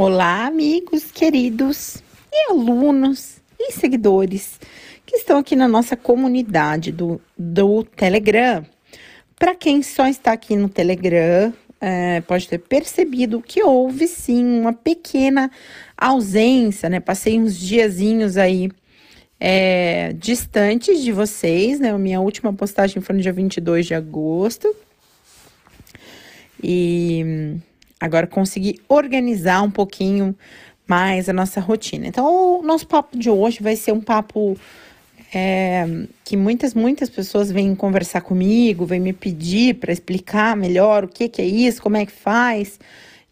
Olá, amigos queridos e alunos e seguidores que estão aqui na nossa comunidade do, do Telegram. Para quem só está aqui no Telegram, é, pode ter percebido que houve sim uma pequena ausência, né? Passei uns diazinhos aí é, distantes de vocês, né? A minha última postagem foi no dia 22 de agosto. E agora consegui organizar um pouquinho mais a nossa rotina. Então, o nosso papo de hoje vai ser um papo é, que muitas, muitas pessoas vêm conversar comigo, vêm me pedir para explicar melhor o que, que é isso, como é que faz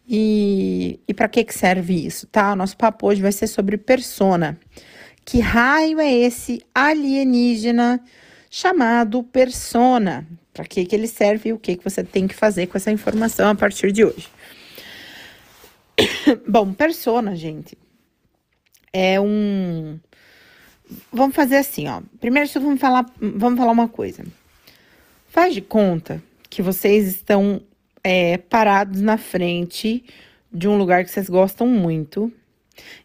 e, e para que, que serve isso, tá? Nosso papo hoje vai ser sobre persona. Que raio é esse alienígena chamado persona? Para que, que ele serve e o que, que você tem que fazer com essa informação a partir de hoje? Bom, persona, gente, é um. Vamos fazer assim, ó. Primeiro, vamos falar, vamos falar uma coisa. Faz de conta que vocês estão é, parados na frente de um lugar que vocês gostam muito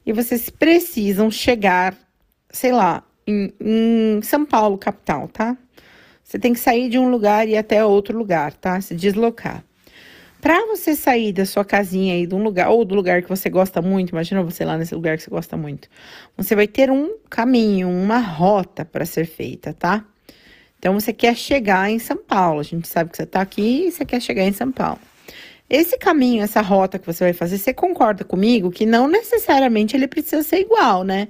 e vocês precisam chegar, sei lá, em, em São Paulo, capital, tá? Você tem que sair de um lugar e ir até outro lugar, tá? Se deslocar. Para você sair da sua casinha aí, de um lugar, ou do lugar que você gosta muito, imagina você lá nesse lugar que você gosta muito, você vai ter um caminho, uma rota para ser feita, tá? Então, você quer chegar em São Paulo, a gente sabe que você está aqui e você quer chegar em São Paulo. Esse caminho, essa rota que você vai fazer, você concorda comigo que não necessariamente ele precisa ser igual, né?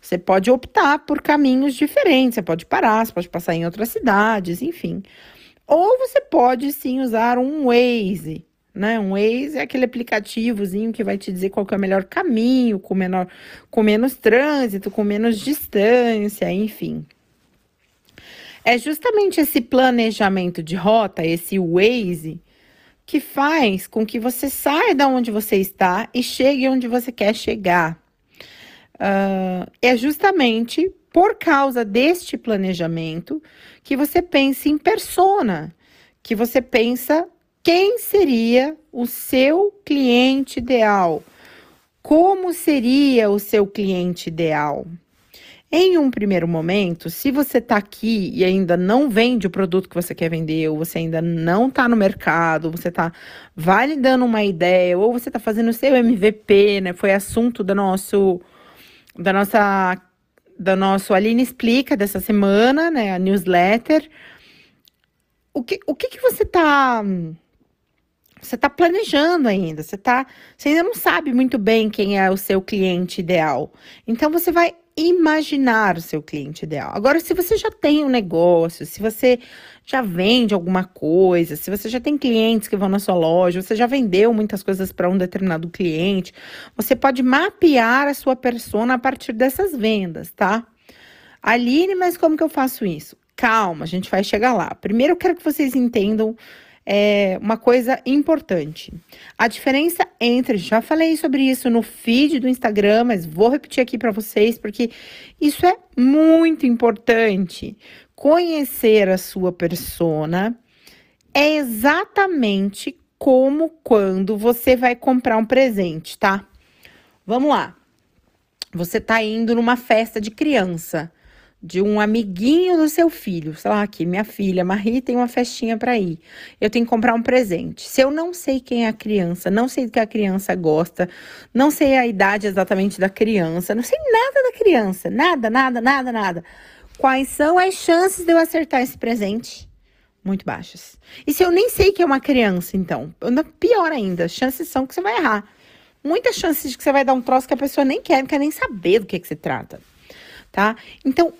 Você pode optar por caminhos diferentes, você pode parar, você pode passar em outras cidades, enfim. Ou você pode sim usar um Waze, né? Um Waze é aquele aplicativozinho que vai te dizer qual é o melhor caminho, com, menor, com menos trânsito, com menos distância, enfim. É justamente esse planejamento de rota, esse Waze, que faz com que você saia da onde você está e chegue onde você quer chegar. Uh, é justamente por causa deste planejamento que você pensa em persona, que você pensa quem seria o seu cliente ideal? Como seria o seu cliente ideal? Em um primeiro momento, se você está aqui e ainda não vende o produto que você quer vender, ou você ainda não está no mercado, você está validando uma ideia, ou você está fazendo o seu MVP, né? Foi assunto do nosso, da nossa, da nosso Aline Explica dessa semana, né? A newsletter. O que, o que, que você está você está planejando ainda, você tá, você ainda não sabe muito bem quem é o seu cliente ideal. Então você vai imaginar o seu cliente ideal. Agora, se você já tem um negócio, se você já vende alguma coisa, se você já tem clientes que vão na sua loja, você já vendeu muitas coisas para um determinado cliente, você pode mapear a sua persona a partir dessas vendas, tá? Aline, mas como que eu faço isso? Calma, a gente vai chegar lá. Primeiro eu quero que vocês entendam é uma coisa importante. A diferença entre, já falei sobre isso no feed do Instagram, mas vou repetir aqui para vocês porque isso é muito importante. Conhecer a sua persona é exatamente como quando você vai comprar um presente, tá? Vamos lá. Você tá indo numa festa de criança de um amiguinho do seu filho, sei lá, aqui, minha filha, Marie tem uma festinha para ir. Eu tenho que comprar um presente. Se eu não sei quem é a criança, não sei do que a criança gosta, não sei a idade exatamente da criança, não sei nada da criança, nada, nada, nada, nada. Quais são as chances de eu acertar esse presente? Muito baixas. E se eu nem sei que é uma criança, então, pior ainda, chances são que você vai errar. Muitas chances de que você vai dar um troço que a pessoa nem quer, não quer nem saber do que, que se trata tá? Então,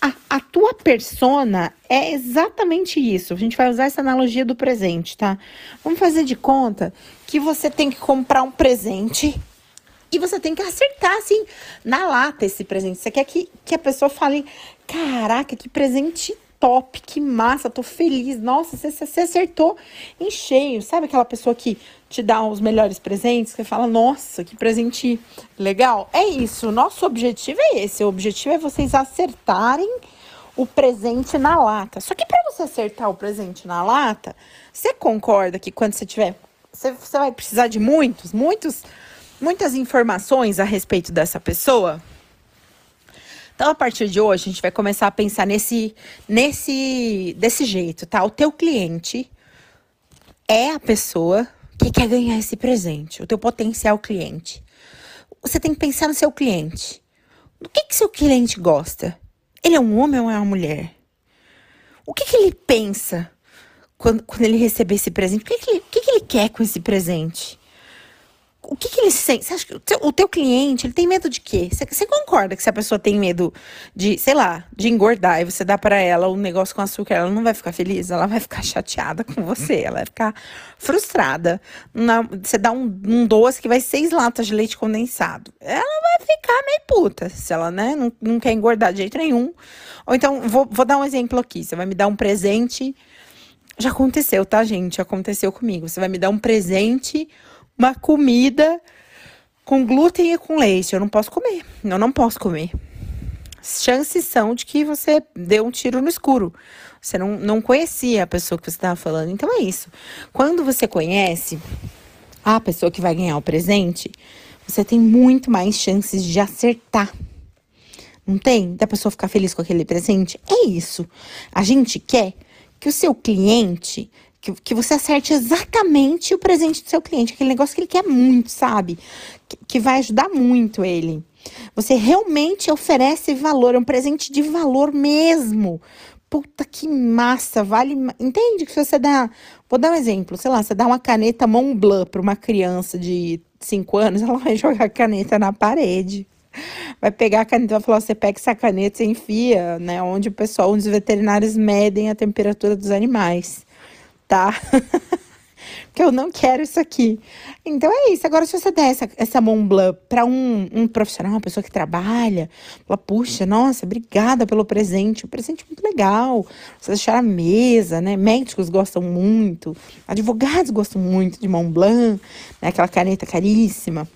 a, a, tua persona é exatamente isso. A gente vai usar essa analogia do presente, tá? Vamos fazer de conta que você tem que comprar um presente e você tem que acertar, assim, na lata esse presente. Você quer que, que a pessoa fale: caraca, que presente top, que massa, tô feliz. Nossa, você, você acertou em cheio. Sabe aquela pessoa que te dá os melhores presentes, que fala, nossa, que presente legal? É isso, nosso objetivo é esse. O objetivo é vocês acertarem o presente na lata. Só que para você acertar o presente na lata, você concorda que quando você tiver. Você, você vai precisar de muitos, muitos muitas informações a respeito dessa pessoa. Então, a partir de hoje, a gente vai começar a pensar nesse, nesse, desse jeito, tá? O teu cliente é a pessoa que quer ganhar esse presente, o teu potencial cliente. Você tem que pensar no seu cliente. Do que que seu cliente gosta? Ele é um homem ou é uma mulher? O que que ele pensa quando, quando ele receber esse presente? O que que ele, o que que ele quer com esse presente? O que, que ele sente? Você acha que o teu, o teu cliente, ele tem medo de quê? Você, você, concorda que se a pessoa tem medo de, sei lá, de engordar e você dá para ela um negócio com açúcar, ela não vai ficar feliz? Ela vai ficar chateada com você, ela vai ficar frustrada. Na, você dá um, um, doce que vai seis latas de leite condensado. Ela vai ficar meio puta se ela, né, não, não quer engordar de jeito nenhum. Ou então, vou, vou dar um exemplo aqui. Você vai me dar um presente. Já aconteceu, tá, gente? Aconteceu comigo. Você vai me dar um presente uma comida com glúten e com leite. Eu não posso comer. Eu não posso comer. Chances são de que você deu um tiro no escuro. Você não, não conhecia a pessoa que você estava falando. Então é isso. Quando você conhece a pessoa que vai ganhar o presente, você tem muito mais chances de acertar. Não tem? Da pessoa ficar feliz com aquele presente? É isso. A gente quer que o seu cliente que, que você acerte exatamente o presente do seu cliente, aquele negócio que ele quer muito, sabe? Que, que vai ajudar muito ele. Você realmente oferece valor, é um presente de valor mesmo. Puta que massa, vale. Entende que se você dá. Vou dar um exemplo, sei lá, você dá uma caneta Montblanc para uma criança de 5 anos, ela vai jogar a caneta na parede. Vai pegar a caneta, vai falar: você pega essa caneta, você enfia, né? Onde o pessoal, onde os veterinários medem a temperatura dos animais tá? Porque eu não quero isso aqui. Então é isso. Agora, se você der essa, essa Mont Blanc para um, um profissional, uma pessoa que trabalha, fala, puxa, nossa, obrigada pelo presente. Um presente muito legal. Você deixar a mesa, né? Médicos gostam muito, advogados gostam muito de Mont Blanc, né? Aquela caneta caríssima.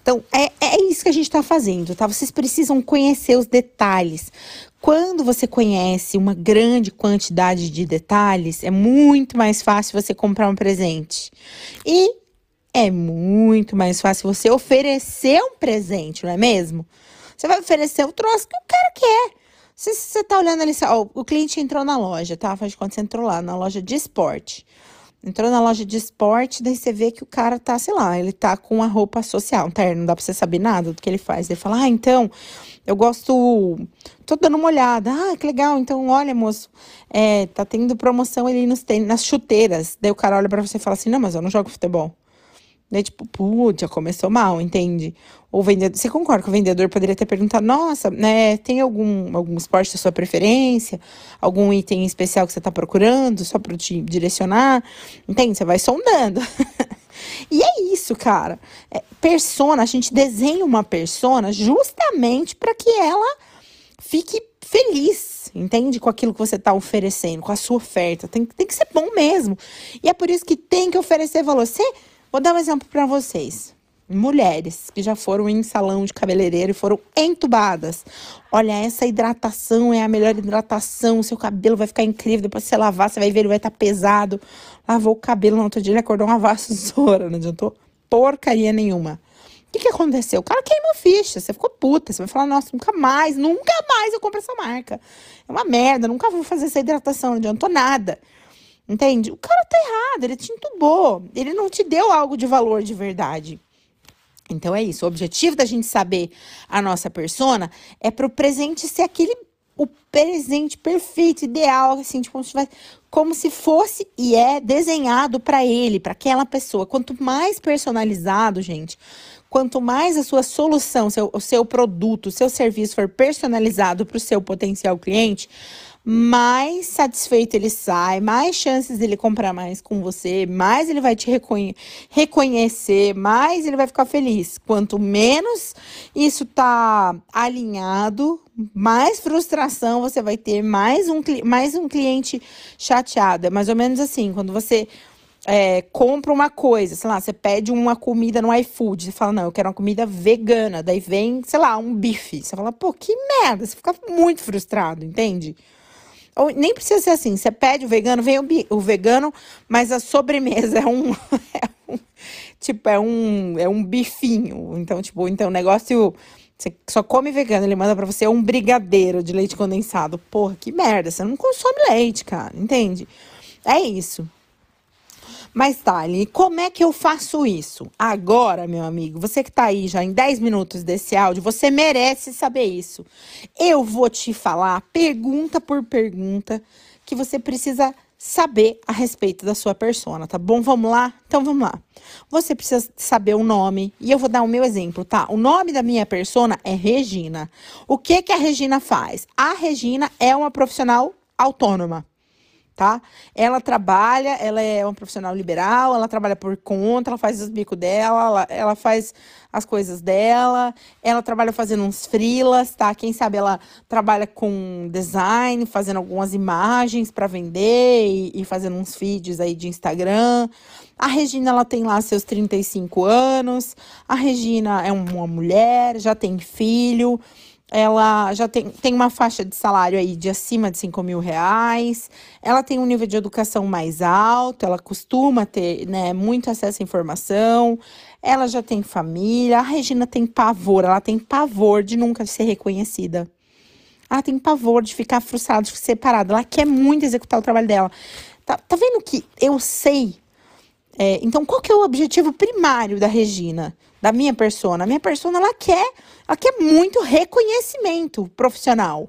Então, é, é isso que a gente está fazendo, tá? Vocês precisam conhecer os detalhes. Quando você conhece uma grande quantidade de detalhes, é muito mais fácil você comprar um presente. E é muito mais fácil você oferecer um presente, não é mesmo? Você vai oferecer o troço que o cara quer. Se você tá olhando ali, ó, o cliente entrou na loja, tá? Faz de conta você entrou lá, na loja de esporte. Entrou na loja de esporte, daí você vê que o cara tá, sei lá, ele tá com a roupa social, um terno, não dá pra você saber nada do que ele faz. Ele fala, ah, então, eu gosto. Tô dando uma olhada. Ah, que legal. Então, olha, moço, é, tá tendo promoção ali nos nas chuteiras. Daí o cara olha pra você e fala assim: não, mas eu não jogo futebol. Daí, tipo, putz, já começou mal, entende? O vendedor, você concorda que o vendedor poderia ter perguntado, nossa, né, tem algum, algum esporte da sua preferência? Algum item especial que você tá procurando, só para te direcionar? Entende? Você vai sondando. e é isso, cara. É, persona, a gente desenha uma persona justamente para que ela fique feliz, entende? Com aquilo que você está oferecendo, com a sua oferta. Tem, tem que ser bom mesmo. E é por isso que tem que oferecer valor. Você Vou dar um exemplo para vocês. Mulheres que já foram em salão de cabeleireiro e foram entubadas. Olha, essa hidratação é a melhor hidratação. Seu cabelo vai ficar incrível. Depois que você lavar, você vai ver, ele vai estar tá pesado. Lavou o cabelo no outro dia, ele acordou uma vassoura. Não adiantou porcaria nenhuma. O que, que aconteceu? O cara queimou ficha, você ficou puta. Você vai falar, nossa, nunca mais, nunca mais eu compro essa marca. É uma merda, nunca vou fazer essa hidratação, não adiantou nada. Entende? O cara tá errado, ele te entubou, ele não te deu algo de valor de verdade. Então é isso. O objetivo da gente saber a nossa persona é para o presente ser aquele o presente perfeito, ideal, assim, tipo, como se, tivesse, como se fosse e é desenhado para ele, para aquela pessoa. Quanto mais personalizado, gente, quanto mais a sua solução, seu, o seu produto, o seu serviço for personalizado para o seu potencial cliente, mais satisfeito ele sai, mais chances dele comprar mais com você, mais ele vai te reconhe reconhecer, mais ele vai ficar feliz. Quanto menos isso tá alinhado, mais frustração você vai ter, mais um, mais um cliente chateado. É mais ou menos assim, quando você é, compra uma coisa, sei lá, você pede uma comida no iFood, você fala, não, eu quero uma comida vegana, daí vem, sei lá, um bife. Você fala, pô, que merda, você fica muito frustrado, entende? Ou nem precisa ser assim. Você pede o vegano, vem o, o vegano, mas a sobremesa é um, é um, tipo, é um, é um bifinho. Então, tipo, então o negócio. Você só come vegano, ele manda pra você um brigadeiro de leite condensado. Porra, que merda, você não consome leite, cara, entende? É isso. Mas, Thali, como é que eu faço isso? Agora, meu amigo, você que tá aí já em 10 minutos desse áudio, você merece saber isso. Eu vou te falar, pergunta por pergunta, que você precisa saber a respeito da sua persona, tá bom? Vamos lá? Então vamos lá. Você precisa saber o nome, e eu vou dar o meu exemplo, tá? O nome da minha persona é Regina. O que que a Regina faz? A Regina é uma profissional autônoma tá? Ela trabalha, ela é uma profissional liberal, ela trabalha por conta, ela faz os bicos dela, ela, ela faz as coisas dela, ela trabalha fazendo uns frilas, tá? Quem sabe ela trabalha com design, fazendo algumas imagens para vender e, e fazendo uns feeds aí de Instagram. A Regina, ela tem lá seus 35 anos. A Regina é uma mulher, já tem filho ela já tem, tem uma faixa de salário aí de acima de 5 mil reais, ela tem um nível de educação mais alto, ela costuma ter né, muito acesso à informação, ela já tem família, a Regina tem pavor, ela tem pavor de nunca ser reconhecida. Ela tem pavor de ficar frustrada, de ficar separada, ela quer muito executar o trabalho dela. Tá, tá vendo que eu sei? É, então, qual que é o objetivo primário da Regina? Da minha persona. A minha persona, ela quer, ela quer muito reconhecimento profissional.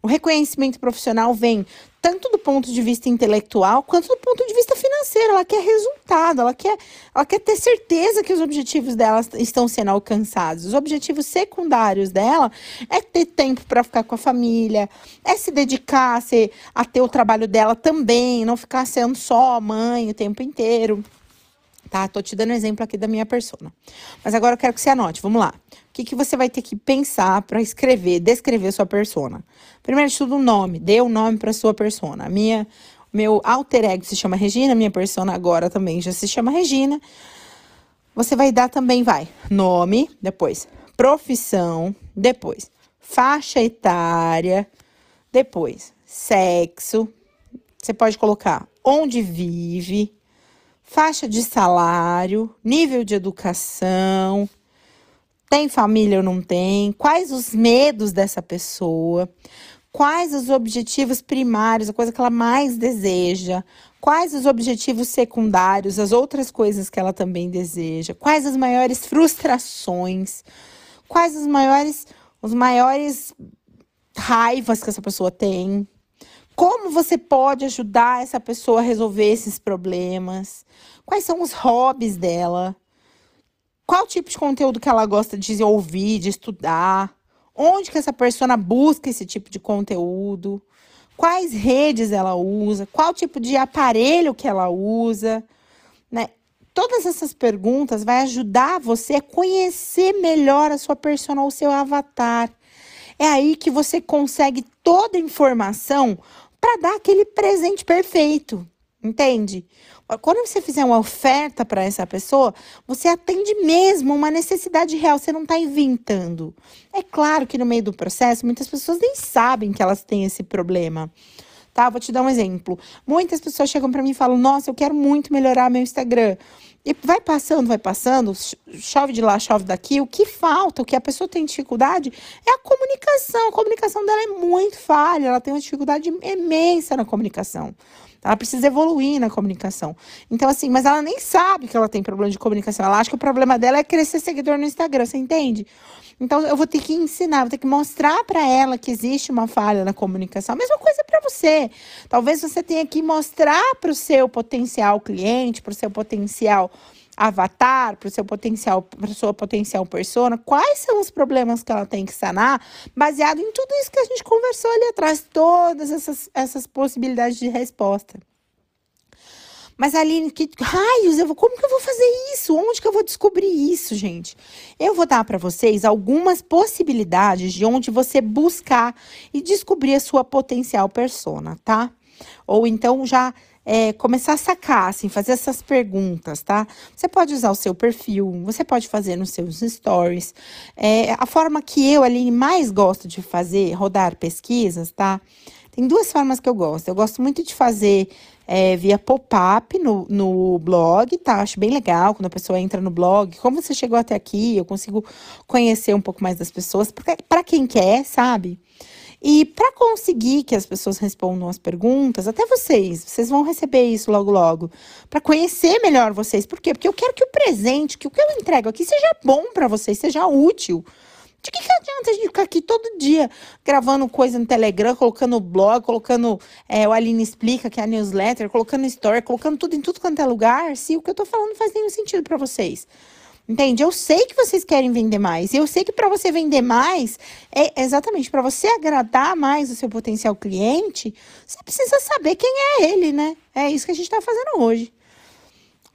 O reconhecimento profissional vem tanto do ponto de vista intelectual quanto do ponto de vista financeiro. Ela quer resultado, ela quer, ela quer ter certeza que os objetivos dela estão sendo alcançados. Os objetivos secundários dela é ter tempo para ficar com a família, é se dedicar a, ser, a ter o trabalho dela também, não ficar sendo só mãe o tempo inteiro tá? Tô te dando exemplo aqui da minha persona. Mas agora eu quero que você anote, vamos lá. O que, que você vai ter que pensar para escrever, descrever sua persona? Primeiro de tudo, o nome. Dê o um nome para sua persona. Minha, meu alter ego se chama Regina, minha persona agora também já se chama Regina. Você vai dar também, vai, nome, depois profissão, depois faixa etária, depois sexo. Você pode colocar onde vive, faixa de salário, nível de educação, tem família ou não tem, quais os medos dessa pessoa, quais os objetivos primários, a coisa que ela mais deseja, quais os objetivos secundários, as outras coisas que ela também deseja, quais as maiores frustrações, quais os maiores os maiores raivas que essa pessoa tem, como você pode ajudar essa pessoa a resolver esses problemas? Quais são os hobbies dela? Qual tipo de conteúdo que ela gosta de ouvir, de estudar? Onde que essa pessoa busca esse tipo de conteúdo? Quais redes ela usa? Qual tipo de aparelho que ela usa? Né? Todas essas perguntas vai ajudar você a conhecer melhor a sua persona, o seu avatar. É aí que você consegue toda a informação para dar aquele presente perfeito, entende? Quando você fizer uma oferta para essa pessoa, você atende mesmo uma necessidade real, você não está inventando. É claro que no meio do processo, muitas pessoas nem sabem que elas têm esse problema. Tá? Vou te dar um exemplo. Muitas pessoas chegam para mim e falam: Nossa, eu quero muito melhorar meu Instagram. E vai passando, vai passando, chove de lá, chove daqui. O que falta, o que a pessoa tem dificuldade é a comunicação. A comunicação dela é muito falha, ela tem uma dificuldade imensa na comunicação. Ela precisa evoluir na comunicação. Então, assim, mas ela nem sabe que ela tem problema de comunicação. Ela acha que o problema dela é crescer seguidor no Instagram, você entende? Então, eu vou ter que ensinar, vou ter que mostrar para ela que existe uma falha na comunicação. A mesma coisa para você. Talvez você tenha que mostrar para o seu potencial cliente, para o seu potencial avatar, para o seu potencial, para sua potencial persona, quais são os problemas que ela tem que sanar, baseado em tudo isso que a gente conversou ali atrás, todas essas, essas possibilidades de resposta. Mas Aline, que raios, eu vou, como que eu vou fazer isso? Onde que eu vou descobrir isso, gente? Eu vou dar para vocês algumas possibilidades de onde você buscar e descobrir a sua potencial persona, tá? Ou então já é, começar a sacar, assim, fazer essas perguntas, tá? Você pode usar o seu perfil, você pode fazer nos seus stories. É, a forma que eu, Aline, mais gosto de fazer, rodar pesquisas, tá? Tem duas formas que eu gosto. Eu gosto muito de fazer é, via pop-up no, no blog, tá? Acho bem legal quando a pessoa entra no blog. Como você chegou até aqui, eu consigo conhecer um pouco mais das pessoas, para quem quer, sabe? E para conseguir que as pessoas respondam as perguntas, até vocês, vocês vão receber isso logo logo, para conhecer melhor vocês. Por quê? Porque eu quero que o presente, que o que eu entrego aqui seja bom para vocês, seja útil. De que, que adianta a gente ficar aqui todo dia gravando coisa no Telegram, colocando blog, colocando é, o Aline Explica, que é a newsletter, colocando story, colocando tudo em tudo quanto é lugar, se o que eu tô falando faz nenhum sentido para vocês. Entende? Eu sei que vocês querem vender mais. Eu sei que para você vender mais, é exatamente para você agradar mais o seu potencial cliente, você precisa saber quem é ele, né? É isso que a gente está fazendo hoje.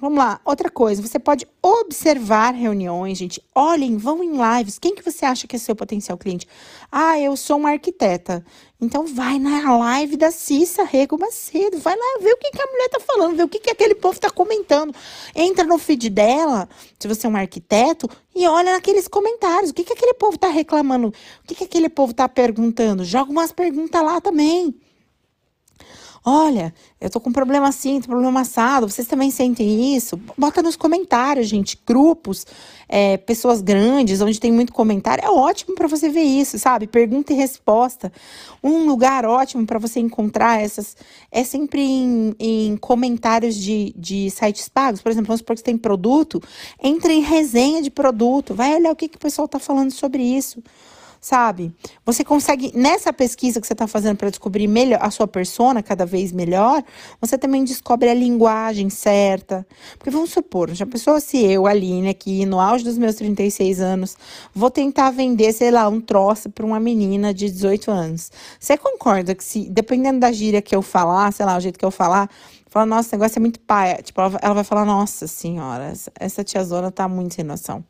Vamos lá, outra coisa, você pode observar reuniões, gente. Olhem, vão em lives. Quem que você acha que é seu potencial cliente? Ah, eu sou uma arquiteta. Então vai na live da Cissa Rego Macedo. Vai lá ver o que, que a mulher tá falando, ver o que, que aquele povo tá comentando. Entra no feed dela, se você é um arquiteto, e olha naqueles comentários. O que, que aquele povo tá reclamando? O que, que aquele povo tá perguntando? Joga umas perguntas lá também. Olha, eu tô com um problema assim, tô com um problema assado, vocês também sentem isso? Bota nos comentários, gente, grupos, é, pessoas grandes, onde tem muito comentário, é ótimo para você ver isso, sabe? Pergunta e resposta. Um lugar ótimo para você encontrar essas é sempre em, em comentários de, de sites pagos. Por exemplo, vamos supor que você tem produto, entre em resenha de produto, vai olhar o que, que o pessoal tá falando sobre isso sabe? Você consegue, nessa pesquisa que você está fazendo para descobrir melhor a sua persona cada vez melhor, você também descobre a linguagem certa. Porque vamos supor, já pensou se eu, Aline, aqui no auge dos meus 36 anos, vou tentar vender, sei lá, um troço para uma menina de 18 anos. Você concorda que se, dependendo da gíria que eu falar, sei lá, o jeito que eu falar, fala, nossa, esse negócio é muito paia. Tipo, ela, vai falar, nossa senhora, essa tiazona tá muito sem noção.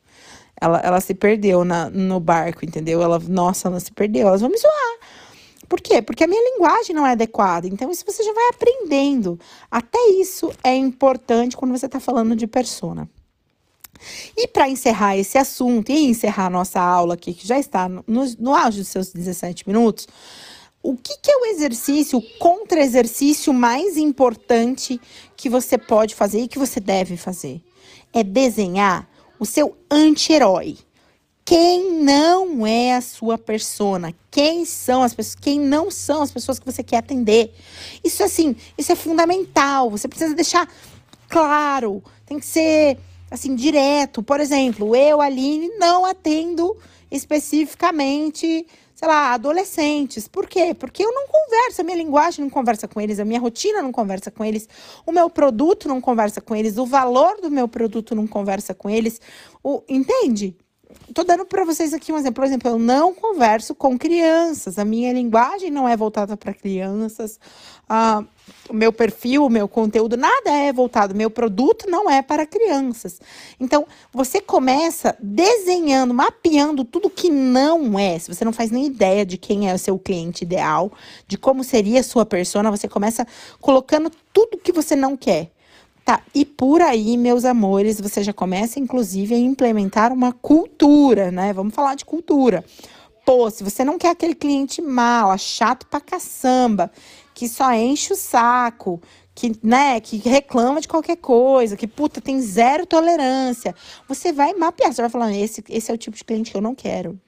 Ela, ela se perdeu na, no barco, entendeu? Ela, nossa, ela se perdeu. Elas vão me zoar. Por quê? Porque a minha linguagem não é adequada. Então, isso você já vai aprendendo. Até isso é importante quando você está falando de persona. E para encerrar esse assunto e encerrar a nossa aula aqui, que já está no, no auge dos seus 17 minutos, o que, que é o exercício, o contra-exercício mais importante que você pode fazer e que você deve fazer? É desenhar o seu anti-herói. Quem não é a sua persona? Quem são as pessoas? Quem não são as pessoas que você quer atender? Isso assim, isso é fundamental. Você precisa deixar claro. Tem que ser assim direto. Por exemplo, eu, Aline, não atendo especificamente sei lá, adolescentes. Por quê? Porque eu não converso, a minha linguagem não conversa com eles, a minha rotina não conversa com eles, o meu produto não conversa com eles, o valor do meu produto não conversa com eles. O, entende? Tô dando para vocês aqui um exemplo. Por exemplo, eu não converso com crianças, a minha linguagem não é voltada para crianças. Ah, o meu perfil, o meu conteúdo, nada é voltado, meu produto não é para crianças. Então, você começa desenhando, mapeando tudo que não é. Se você não faz nem ideia de quem é o seu cliente ideal, de como seria a sua persona, você começa colocando tudo que você não quer. Tá, e por aí, meus amores, você já começa, inclusive, a implementar uma cultura, né? Vamos falar de cultura. Pô, se você não quer aquele cliente mala, chato pra caçamba, que só enche o saco, que, né, que reclama de qualquer coisa, que puta tem zero tolerância. Você vai mapear, você vai falando, esse, esse é o tipo de cliente que eu não quero.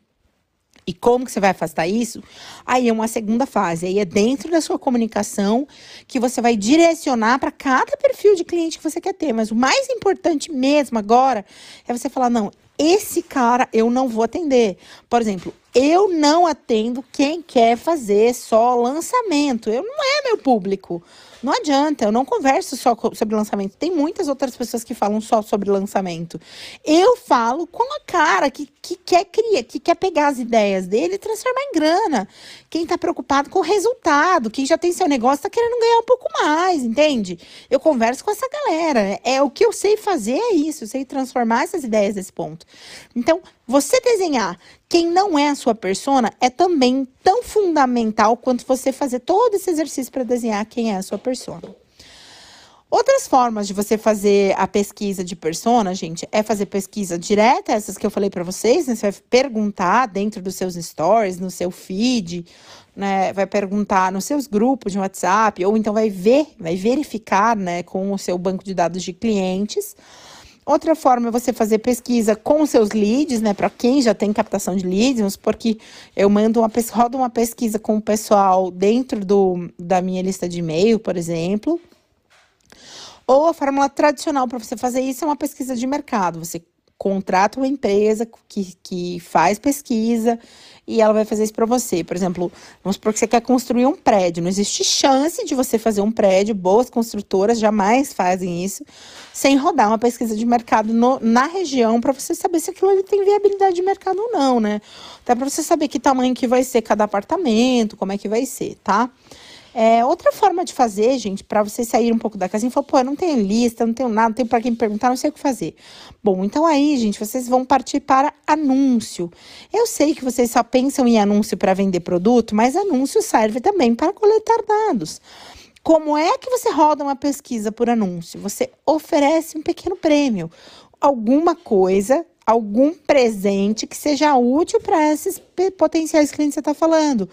E como que você vai afastar isso? Aí é uma segunda fase. Aí é dentro da sua comunicação que você vai direcionar para cada perfil de cliente que você quer ter. Mas o mais importante mesmo agora é você falar: não, esse cara eu não vou atender. Por exemplo, eu não atendo quem quer fazer só lançamento. Eu não é meu público. Não adianta, eu não converso só sobre lançamento. Tem muitas outras pessoas que falam só sobre lançamento. Eu falo com a cara que, que quer criar, que quer pegar as ideias dele e transformar em grana. Quem está preocupado com o resultado, quem já tem seu negócio está querendo ganhar um pouco mais, entende? Eu converso com essa galera. É o que eu sei fazer é isso, eu sei transformar essas ideias nesse ponto. Então, você desenhar quem não é a sua persona é também tão fundamental quanto você fazer todo esse exercício para desenhar quem é a sua persona. Outras formas de você fazer a pesquisa de persona, gente, é fazer pesquisa direta, essas que eu falei para vocês, né? Você vai perguntar dentro dos seus stories, no seu feed, né? Vai perguntar nos seus grupos de WhatsApp, ou então vai ver, vai verificar, né, com o seu banco de dados de clientes. Outra forma é você fazer pesquisa com seus leads, né? Para quem já tem captação de leads, vamos supor que eu mando uma rodo uma pesquisa com o pessoal dentro do, da minha lista de e-mail, por exemplo. Ou a fórmula tradicional para você fazer isso é uma pesquisa de mercado. Você contrata uma empresa que, que faz pesquisa e ela vai fazer isso para você. Por exemplo, vamos supor que você quer construir um prédio. Não existe chance de você fazer um prédio. Boas construtoras jamais fazem isso sem rodar uma pesquisa de mercado no, na região para você saber se aquilo ali tem viabilidade de mercado ou não, né? Até para você saber que tamanho que vai ser cada apartamento, como é que vai ser, tá? É, outra forma de fazer, gente, para você sair um pouco da casinha, falou, pô, eu não tenho lista, não tenho nada, não tenho para quem perguntar, não sei o que fazer. Bom, então aí, gente, vocês vão partir para anúncio. Eu sei que vocês só pensam em anúncio para vender produto, mas anúncio serve também para coletar dados. Como é que você roda uma pesquisa por anúncio? Você oferece um pequeno prêmio, alguma coisa algum presente que seja útil para esses potenciais clientes que você está falando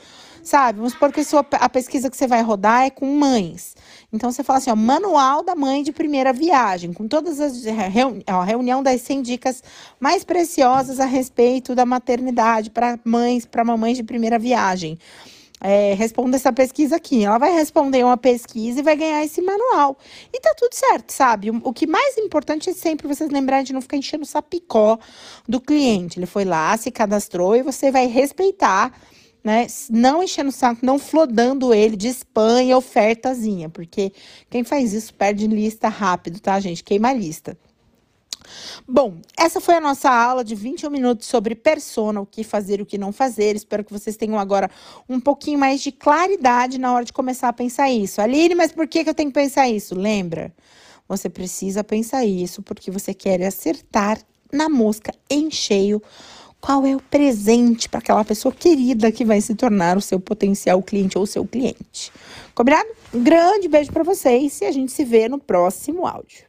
sabe? Vamos supor que a, sua, a pesquisa que você vai rodar é com mães. Então, você fala assim, ó, manual da mãe de primeira viagem, com todas as reuni ó, reunião das 100 dicas mais preciosas a respeito da maternidade para mães, para mamães de primeira viagem. É, responda essa pesquisa aqui. Ela vai responder uma pesquisa e vai ganhar esse manual. E tá tudo certo, sabe? O, o que mais importante é sempre vocês lembrarem de não ficar enchendo o sapicó do cliente. Ele foi lá, se cadastrou e você vai respeitar né? Não enchendo o saco, não flodando ele de spam e ofertazinha, porque quem faz isso perde lista rápido, tá, gente? Queima a lista. Bom, essa foi a nossa aula de 21 minutos sobre persona, o que fazer o que não fazer. Espero que vocês tenham agora um pouquinho mais de claridade na hora de começar a pensar isso. Aline, mas por que, que eu tenho que pensar isso? Lembra? Você precisa pensar isso porque você quer acertar na mosca em cheio qual é o presente para aquela pessoa querida que vai se tornar o seu potencial cliente ou seu cliente. Combinado? Um grande beijo para vocês e a gente se vê no próximo áudio.